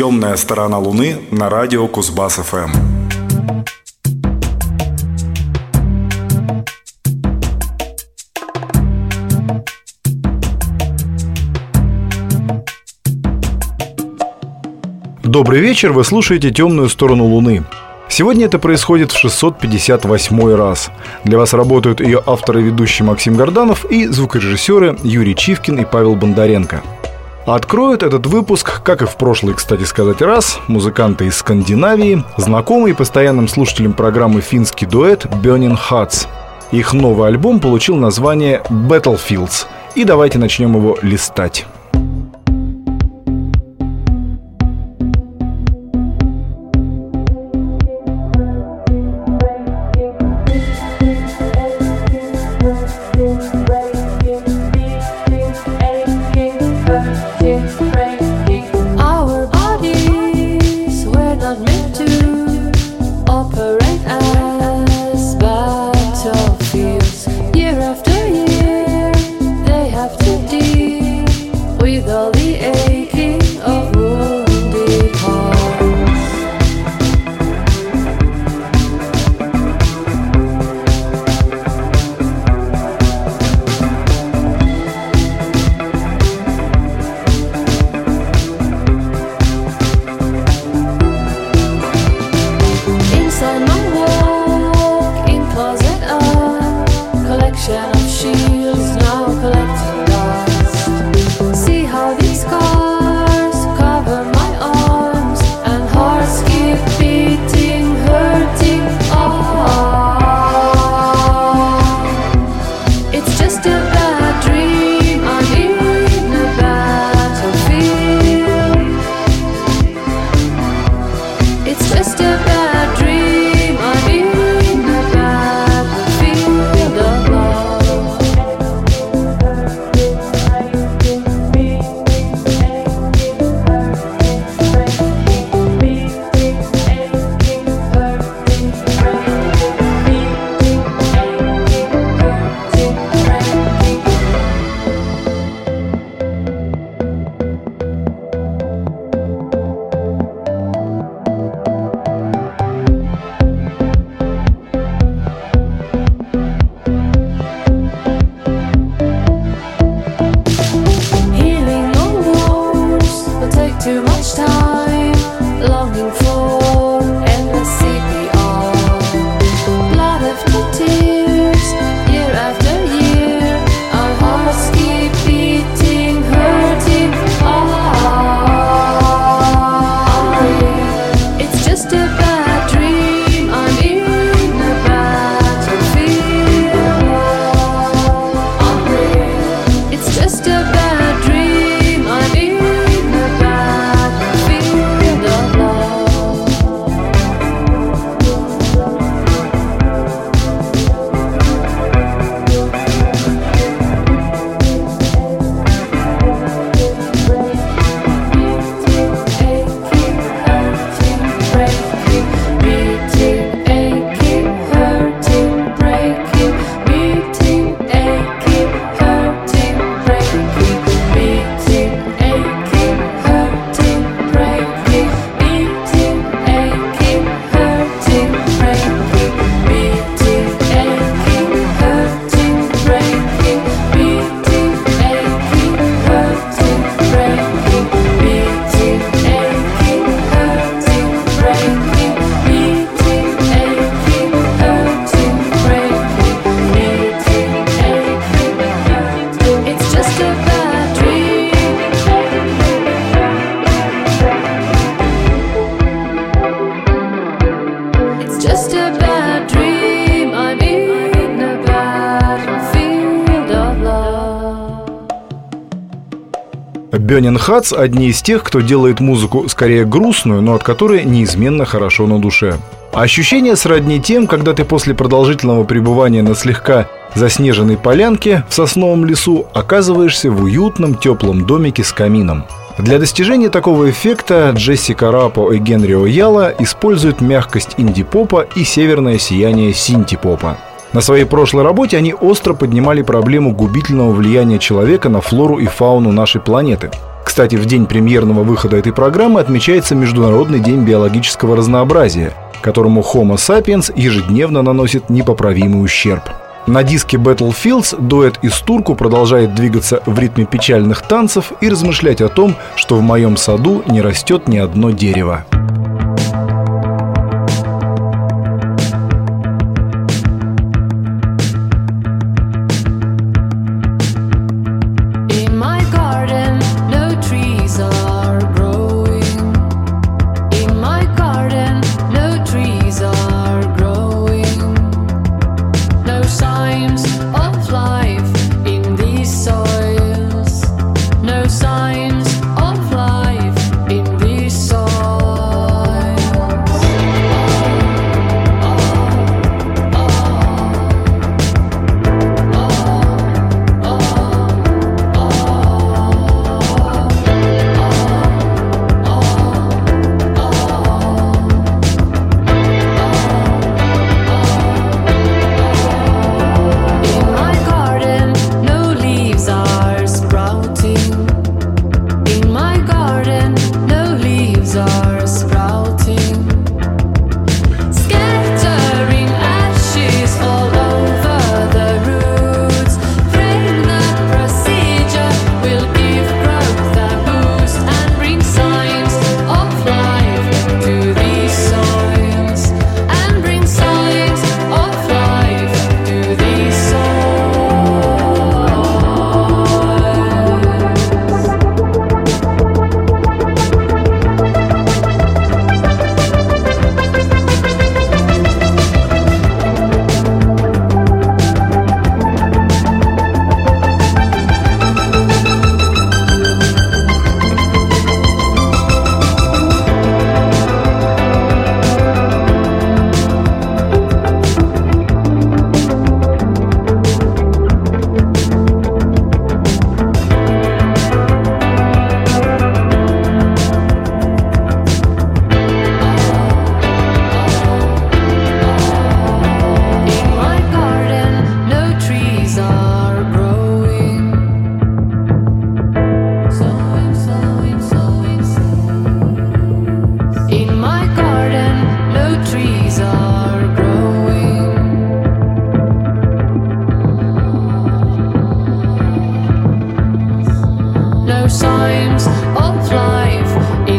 Темная сторона Луны на радио Кузбасс ФМ. Добрый вечер, вы слушаете «Темную сторону Луны». Сегодня это происходит в 658 раз. Для вас работают ее авторы и ведущий Максим Горданов и звукорежиссеры Юрий Чивкин и Павел Бондаренко. Откроют этот выпуск, как и в прошлый, кстати сказать, раз, музыканты из Скандинавии, знакомый постоянным слушателям программы финский дуэт Burning Hearts. Их новый альбом получил название Battlefields. И давайте начнем его листать. Бёнин Хац – одни из тех, кто делает музыку скорее грустную, но от которой неизменно хорошо на душе. Ощущение сродни тем, когда ты после продолжительного пребывания на слегка заснеженной полянке в сосновом лесу оказываешься в уютном теплом домике с камином. Для достижения такого эффекта Джессика Рапо и Генри О'Яла используют мягкость инди-попа и северное сияние синти-попа. На своей прошлой работе они остро поднимали проблему губительного влияния человека на флору и фауну нашей планеты. Кстати, в день премьерного выхода этой программы отмечается Международный день биологического разнообразия, которому Homo sapiens ежедневно наносит непоправимый ущерб. На диске Battlefields дуэт из Турку продолжает двигаться в ритме печальных танцев и размышлять о том, что в моем саду не растет ни одно дерево. Times of life.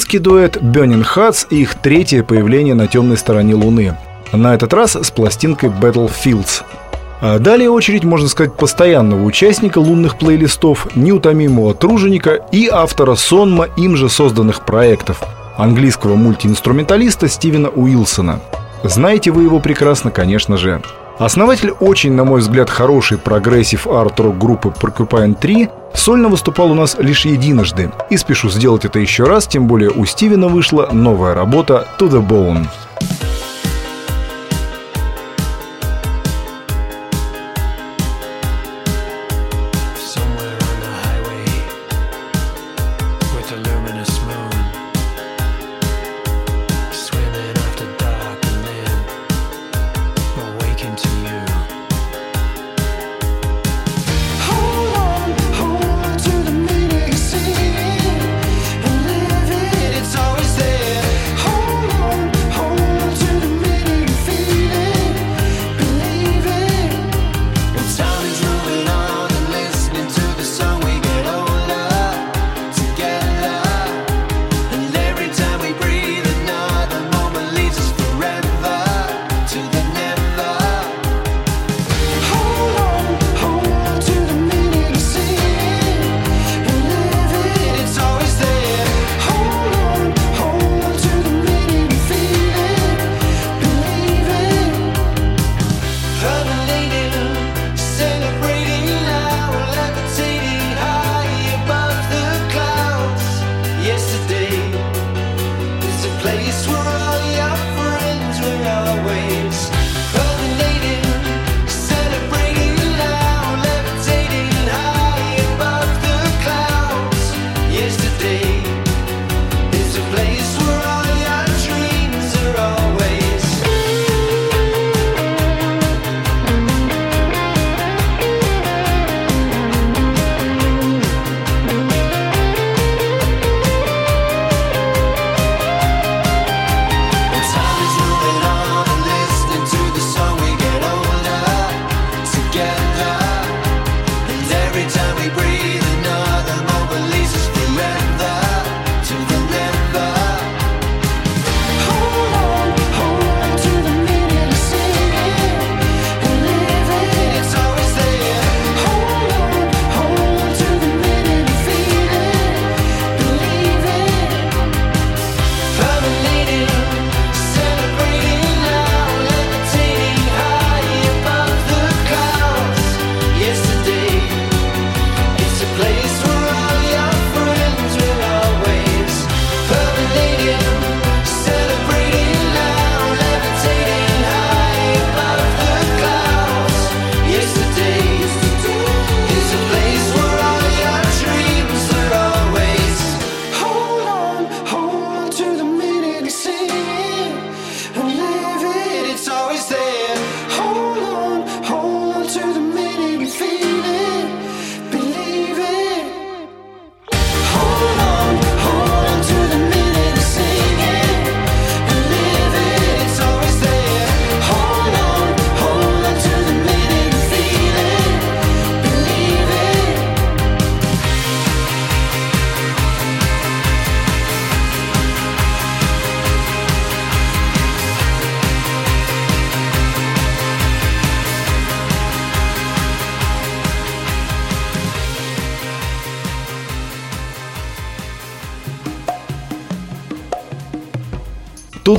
Финский дуэт Burning Hearts и их третье появление на темной стороне Луны. На этот раз с пластинкой Battlefields. А далее очередь, можно сказать, постоянного участника лунных плейлистов, неутомимого труженика и автора сонма им же созданных проектов – английского мультиинструменталиста Стивена Уилсона. Знаете вы его прекрасно, конечно же. Основатель очень, на мой взгляд, хорошей прогрессив арт-рок группы Porcupine 3 сольно выступал у нас лишь единожды. И спешу сделать это еще раз, тем более у Стивена вышла новая работа «To the Bone».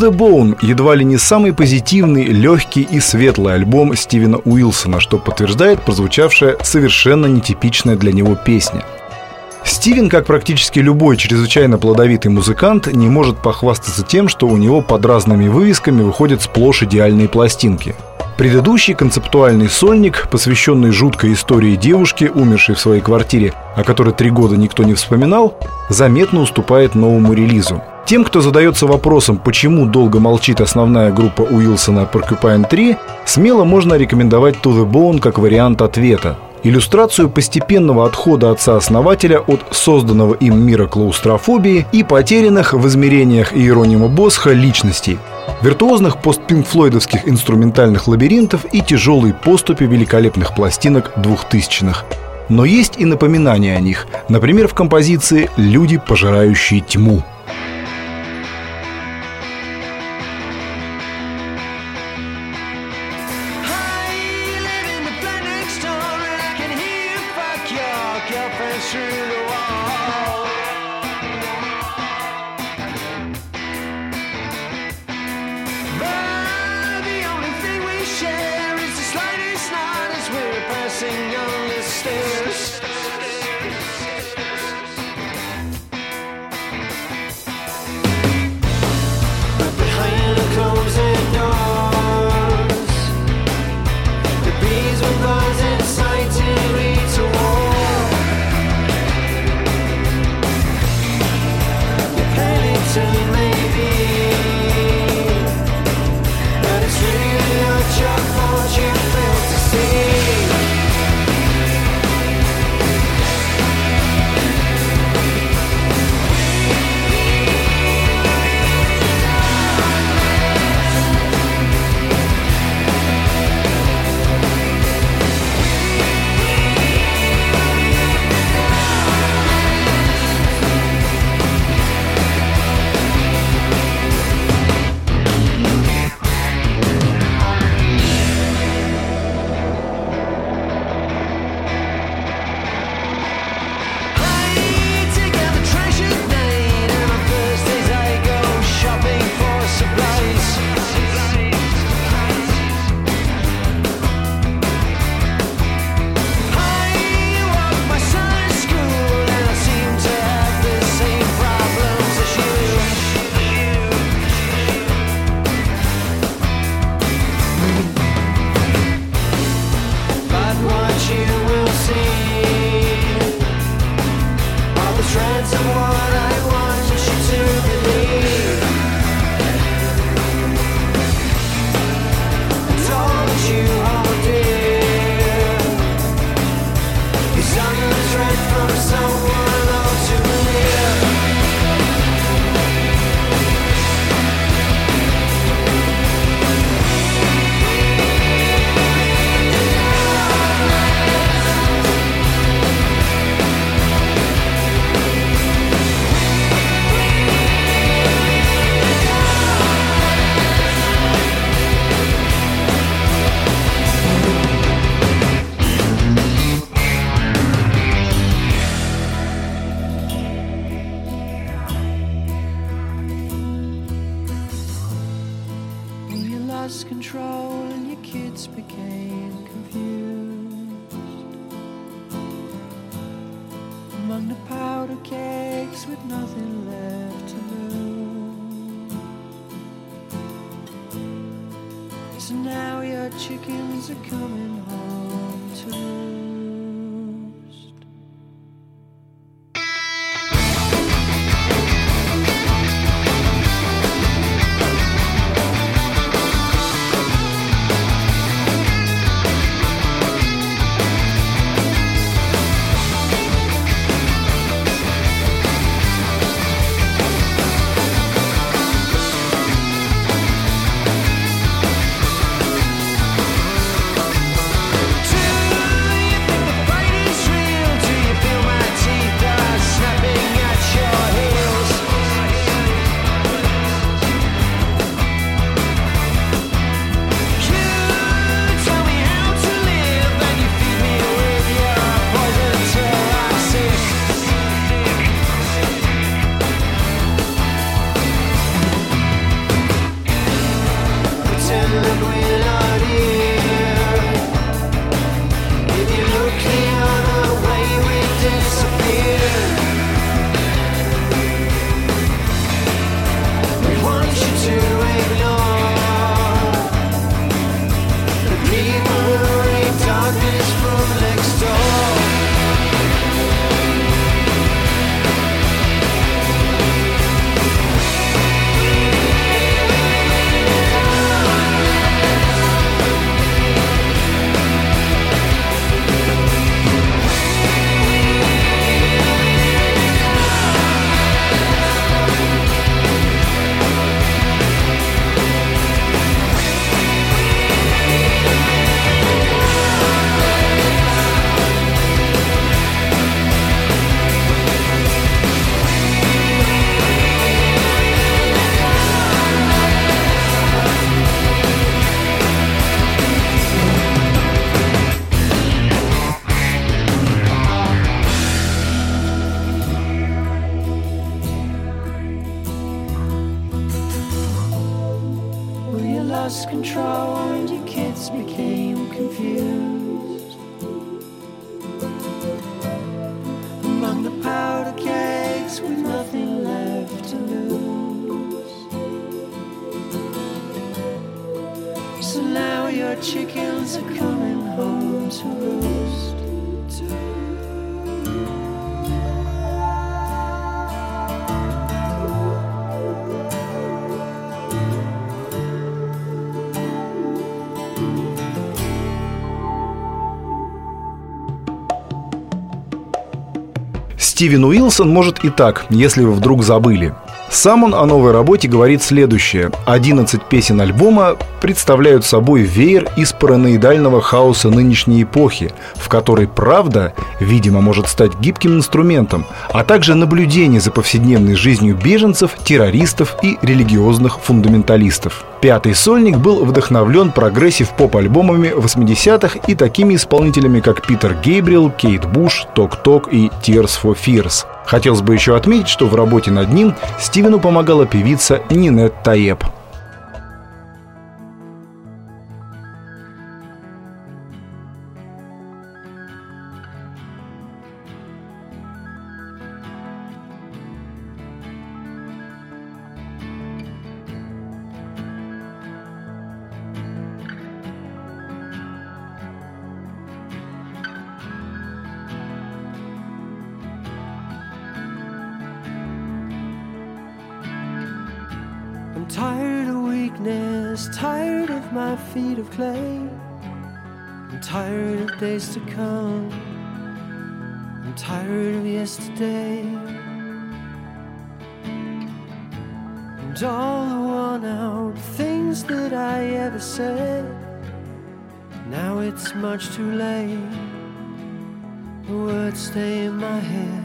The Bone едва ли не самый позитивный, легкий и светлый альбом Стивена Уилсона, что подтверждает прозвучавшая совершенно нетипичная для него песня. Стивен, как практически любой чрезвычайно плодовитый музыкант, не может похвастаться тем, что у него под разными вывесками выходят сплошь идеальные пластинки. Предыдущий концептуальный сольник, посвященный жуткой истории девушки, умершей в своей квартире, о которой три года никто не вспоминал, заметно уступает новому релизу. Тем, кто задается вопросом, почему долго молчит основная группа Уилсона Porcupine 3, смело можно рекомендовать To The Bone как вариант ответа. Иллюстрацию постепенного отхода отца-основателя от созданного им мира клаустрофобии и потерянных в измерениях Иеронима Босха личностей, виртуозных постпинкфлойдовских инструментальных лабиринтов и тяжелой поступи великолепных пластинок двухтысячных. Но есть и напоминания о них, например, в композиции «Люди, пожирающие тьму». to coming. Стивен Уилсон может и так, если вы вдруг забыли. Сам он о новой работе говорит следующее. 11 песен альбома представляют собой веер из параноидального хаоса нынешней эпохи, в которой правда, видимо, может стать гибким инструментом, а также наблюдение за повседневной жизнью беженцев, террористов и религиозных фундаменталистов. Пятый сольник был вдохновлен прогрессив-поп-альбомами 80-х и такими исполнителями, как Питер Гейбриэл, Кейт Буш, Talk Talk и Tears for Fears. Хотелось бы еще отметить, что в работе над ним Стивену помогала певица Нинет Таеб. Tired of weakness, tired of my feet of clay. I'm tired of days to come. I'm tired of yesterday. And all the worn out things that I ever said. Now it's much too late. The words stay in my head.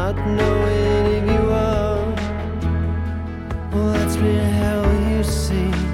Not knowing if you are, well, that's been hell, you see.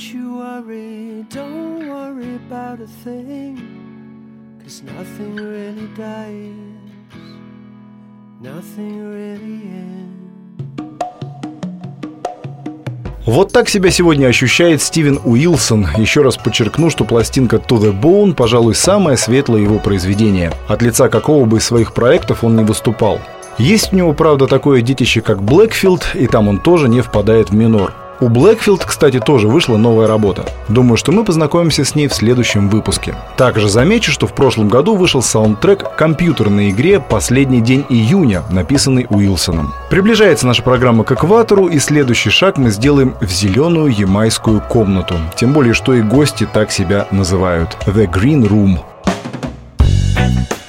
Don't you worry, don't worry about a thing. Cause nothing really dies, nothing really ends. Вот так себя сегодня ощущает Стивен Уилсон. Еще раз подчеркну, что пластинка To The Bone, пожалуй, самое светлое его произведение, от лица какого бы из своих проектов он не выступал. Есть у него, правда, такое детище, как Блэкфилд, и там он тоже не впадает в минор. У Блэкфилд, кстати, тоже вышла новая работа. Думаю, что мы познакомимся с ней в следующем выпуске. Также замечу, что в прошлом году вышел саундтрек к компьютерной игре «Последний день июня», написанный Уилсоном. Приближается наша программа к экватору, и следующий шаг мы сделаем в зеленую ямайскую комнату. Тем более, что и гости так себя называют. The Green Room. I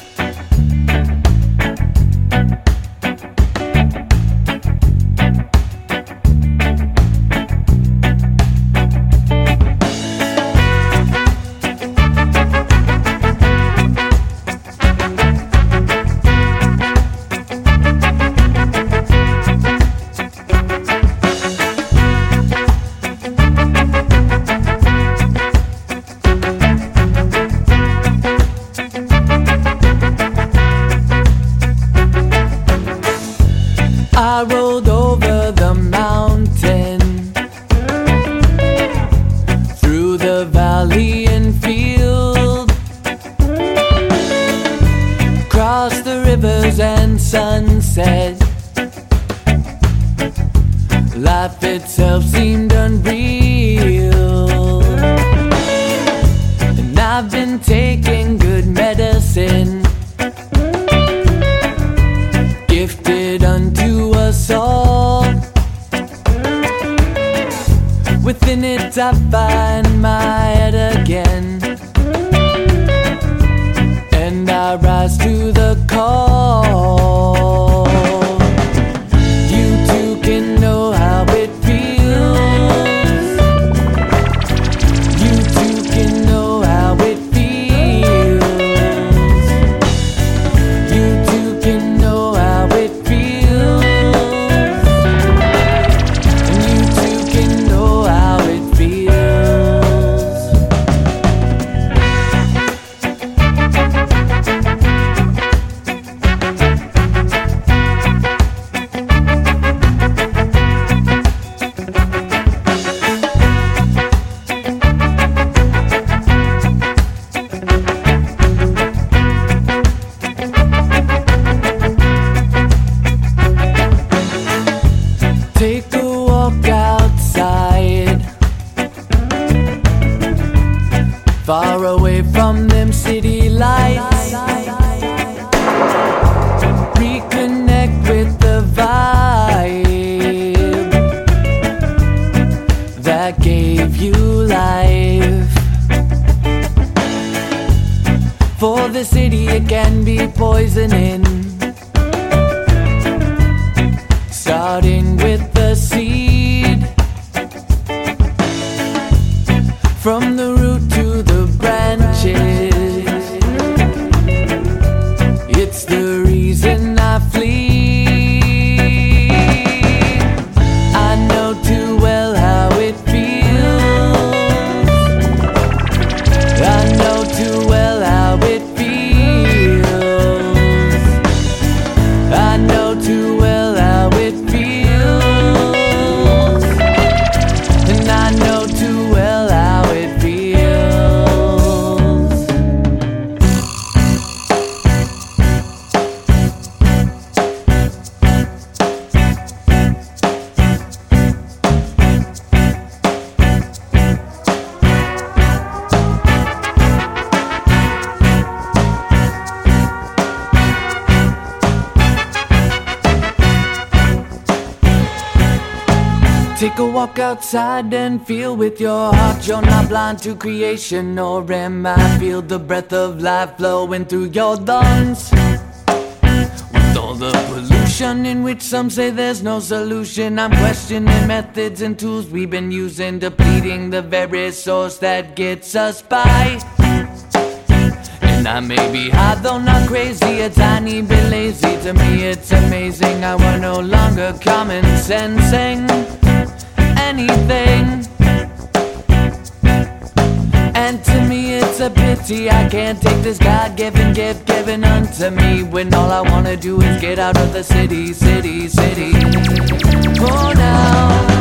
Within it I find my outside and feel with your heart. You're not blind to creation, nor am I. Feel the breath of life flowing through your lungs. With all the pollution in which some say there's no solution, I'm questioning methods and tools we've been using, depleting the very source that gets us by. And I may be high, though not crazy, a tiny bit lazy. To me, it's amazing I we're no longer common sensing anything. And to me, it's a pity I can't take this God given gift given unto me when all I wanna do is get out of the city, city, city. Oh, For now.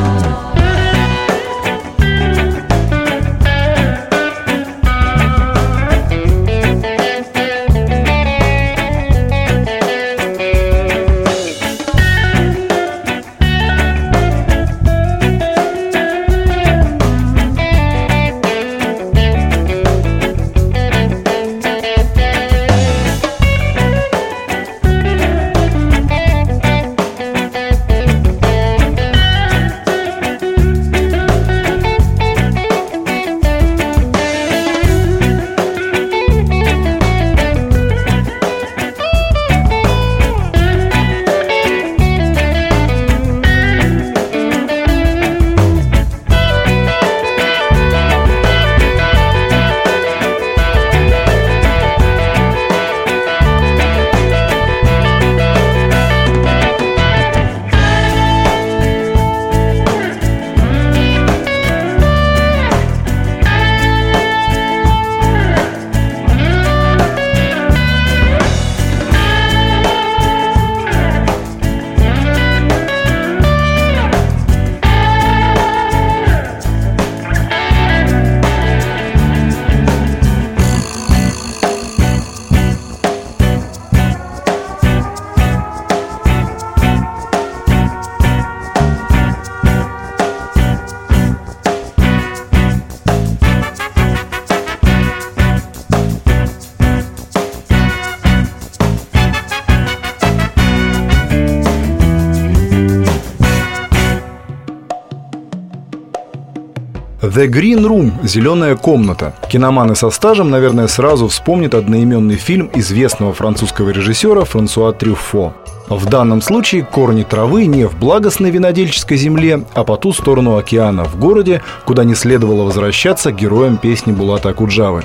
The Green Room – «Зеленая комната». Киноманы со стажем, наверное, сразу вспомнят одноименный фильм известного французского режиссера Франсуа Трюффо. В данном случае корни травы не в благостной винодельческой земле, а по ту сторону океана, в городе, куда не следовало возвращаться героям песни Булата Акуджавы.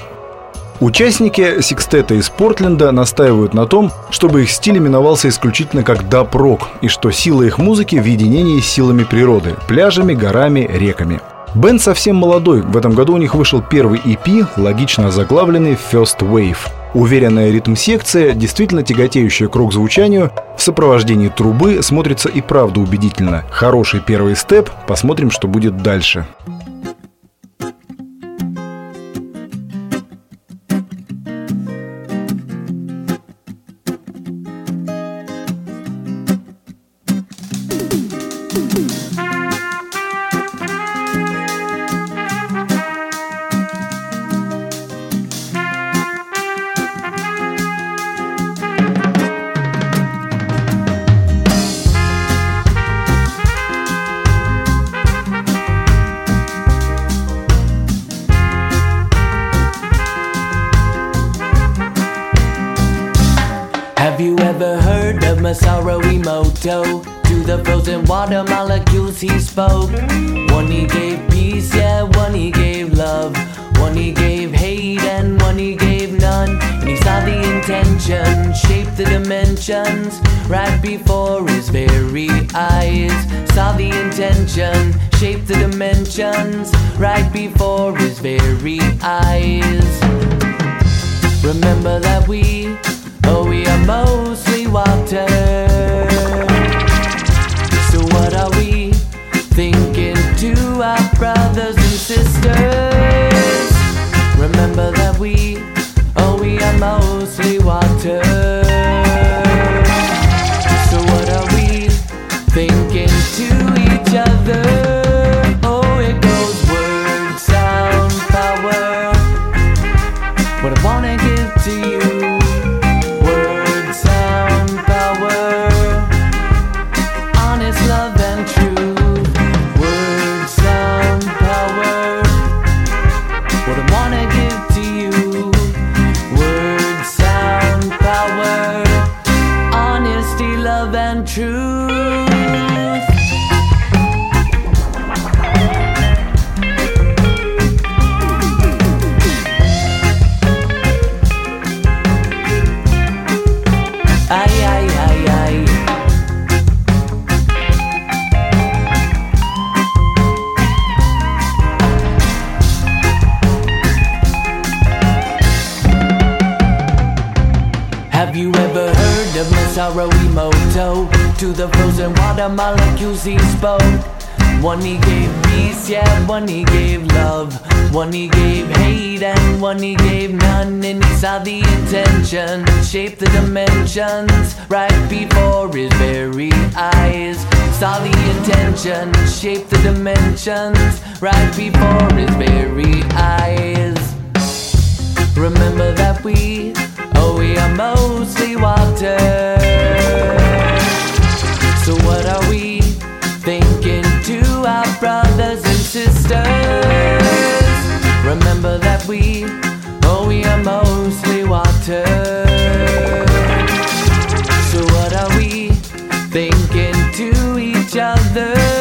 Участники секстета из Портленда настаивают на том, чтобы их стиль именовался исключительно как даб-рок, и что сила их музыки в единении с силами природы – пляжами, горами, реками – Бенд совсем молодой. В этом году у них вышел первый EP, логично озаглавленный First Wave. Уверенная ритм-секция, действительно тяготеющая к рок-звучанию, в сопровождении трубы смотрится и правда убедительно. Хороший первый степ, посмотрим, что будет дальше. Honesty, love, and truth. To the frozen water molecules he spoke. One he gave peace, yeah, one he gave love. One he gave hate, and one he gave none. And he saw the intention, shaped the dimensions right before his very eyes. Saw the intention, shaped the dimensions right before his very eyes. Remember that we, oh, we are mostly water. So, what are we thinking to our brothers and sisters? Remember that we, oh, we are mostly water. So, what are we thinking to each other?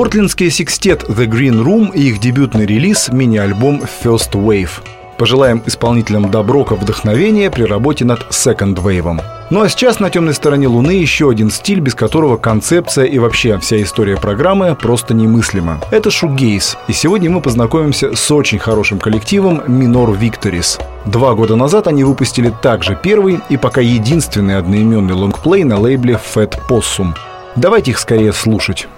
Портлендский секстет The Green Room и их дебютный релиз – мини-альбом First Wave. Пожелаем исполнителям доброка вдохновения при работе над Second Wave. Ну а сейчас на темной стороне Луны еще один стиль, без которого концепция и вообще вся история программы просто немыслима. Это шугейс, и сегодня мы познакомимся с очень хорошим коллективом Minor Victories. Два года назад они выпустили также первый и пока единственный одноименный лонгплей на лейбле Fat Possum. Давайте их скорее слушать.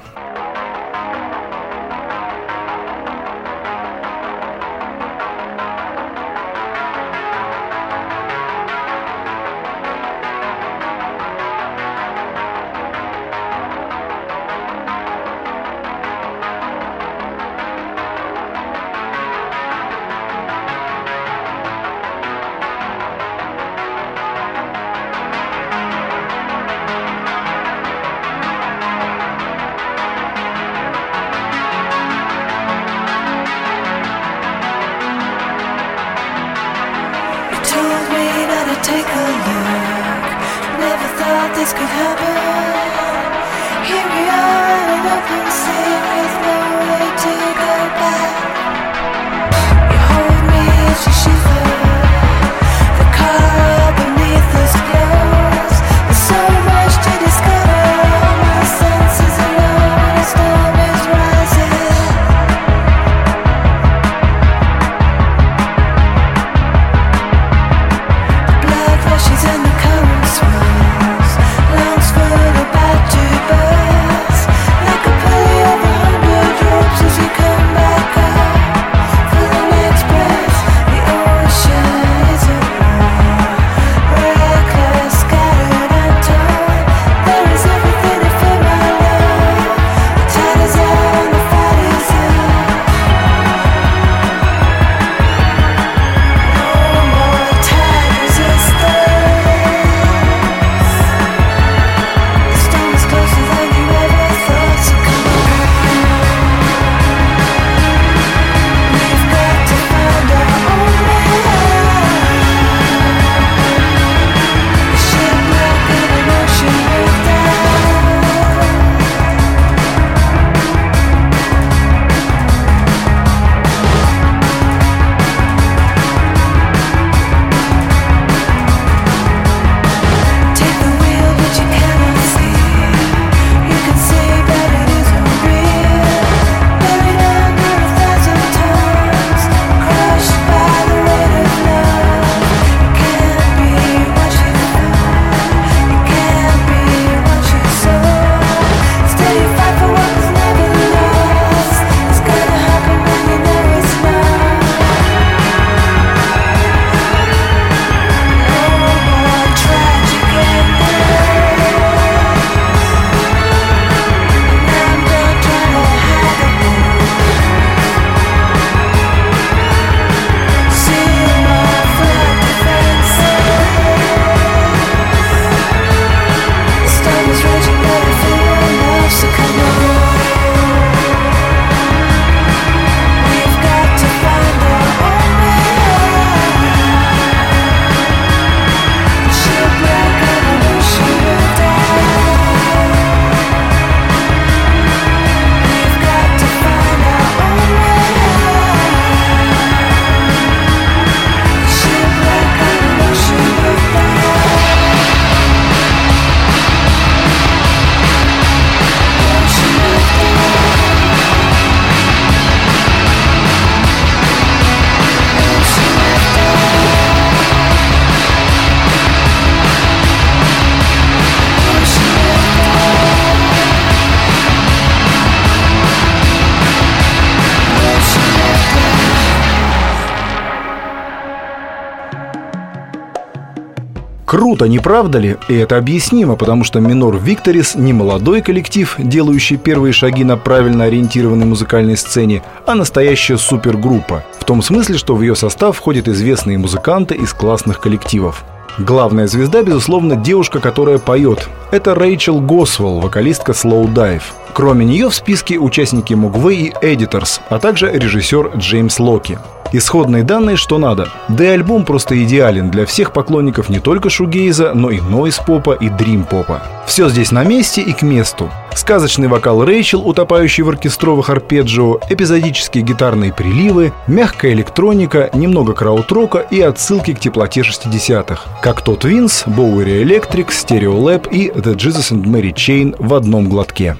Круто, не правда ли? И это объяснимо, потому что Минор Викторис не молодой коллектив, делающий первые шаги на правильно ориентированной музыкальной сцене, а настоящая супергруппа. В том смысле, что в ее состав входят известные музыканты из классных коллективов. Главная звезда, безусловно, девушка, которая поет. Это Рэйчел Госвелл, вокалистка Slow Dive. Кроме нее в списке участники Мугвей и Editors, а также режиссер Джеймс Локи. Исходные данные что надо. Да и альбом просто идеален для всех поклонников не только шугейза, но и нойз-попа и дрим-попа. Все здесь на месте и к месту. Сказочный вокал Рэйчел, утопающий в оркестровых арпеджио, эпизодические гитарные приливы, мягкая электроника, немного краудрока и отсылки к теплоте 60-х. Как тот Винс, Bowery Electric, Stereo Lab и The Jesus and Mary Chain в одном глотке.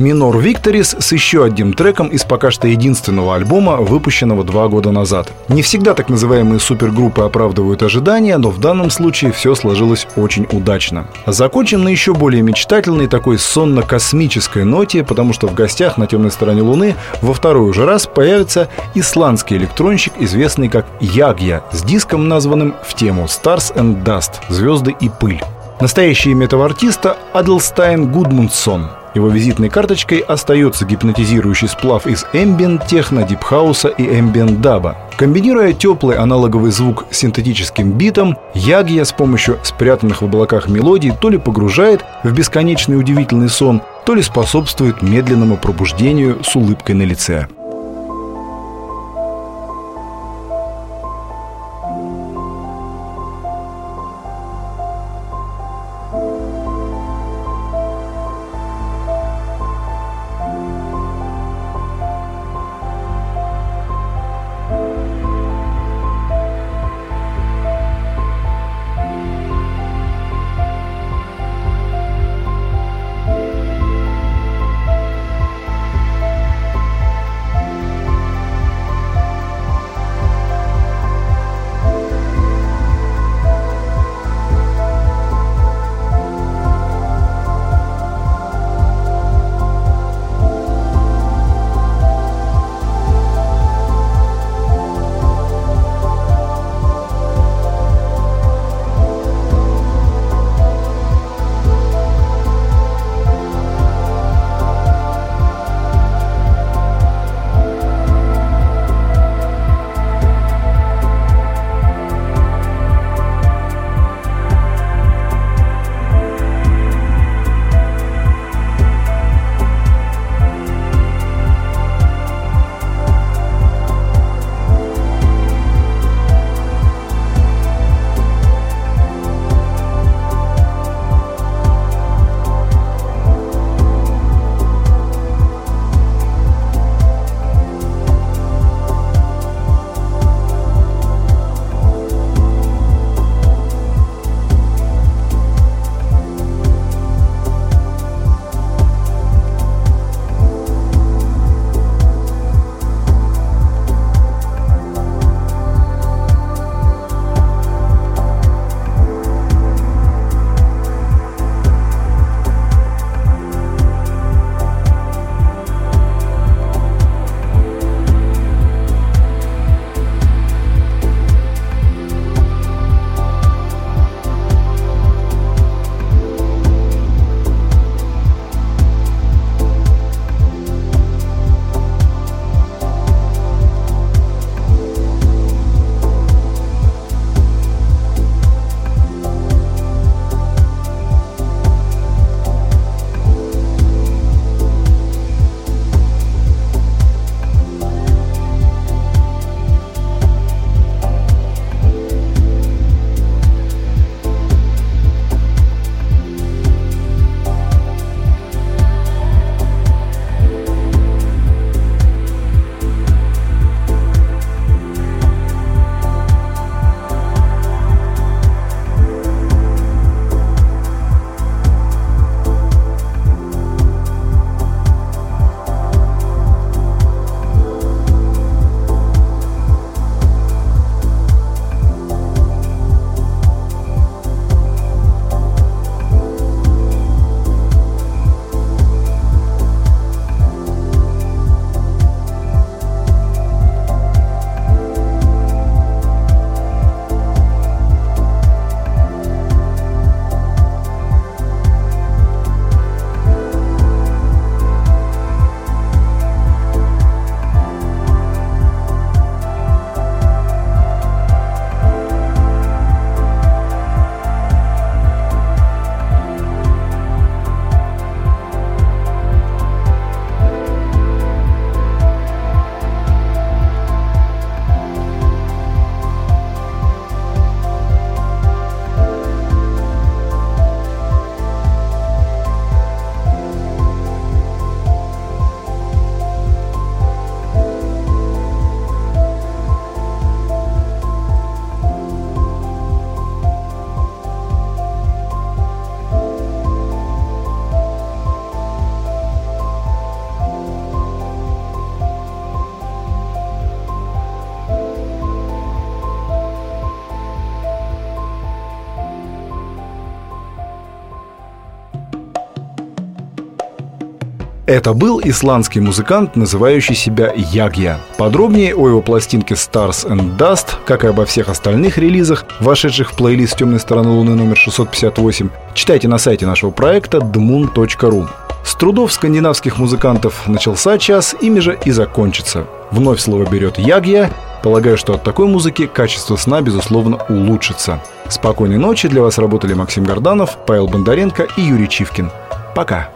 Минор Викторис с еще одним треком из пока что единственного альбома, выпущенного два года назад. Не всегда так называемые супергруппы оправдывают ожидания, но в данном случае все сложилось очень удачно. Закончим на еще более мечтательной такой сонно-космической ноте, потому что в гостях на темной стороне Луны во второй уже раз появится исландский электронщик, известный как Ягья, с диском, названным в тему Stars and Dust – «Звезды и пыль». Настоящее имя этого артиста – Адлстайн Гудмундсон – его визитной карточкой остается гипнотизирующий сплав из эмбиент техно, дипхауса и эмбиент даба. Комбинируя теплый аналоговый звук с синтетическим битом, Ягья с помощью спрятанных в облаках мелодий то ли погружает в бесконечный удивительный сон, то ли способствует медленному пробуждению с улыбкой на лице. Это был исландский музыкант, называющий себя Ягья. Подробнее о его пластинке Stars and Dust, как и обо всех остальных релизах, вошедших в плейлист «Темной стороны Луны» номер 658, читайте на сайте нашего проекта dmoon.ru. С трудов скандинавских музыкантов начался час, ими же и закончится. Вновь слово берет Ягья. Полагаю, что от такой музыки качество сна, безусловно, улучшится. Спокойной ночи. Для вас работали Максим Горданов, Павел Бондаренко и Юрий Чивкин. Пока.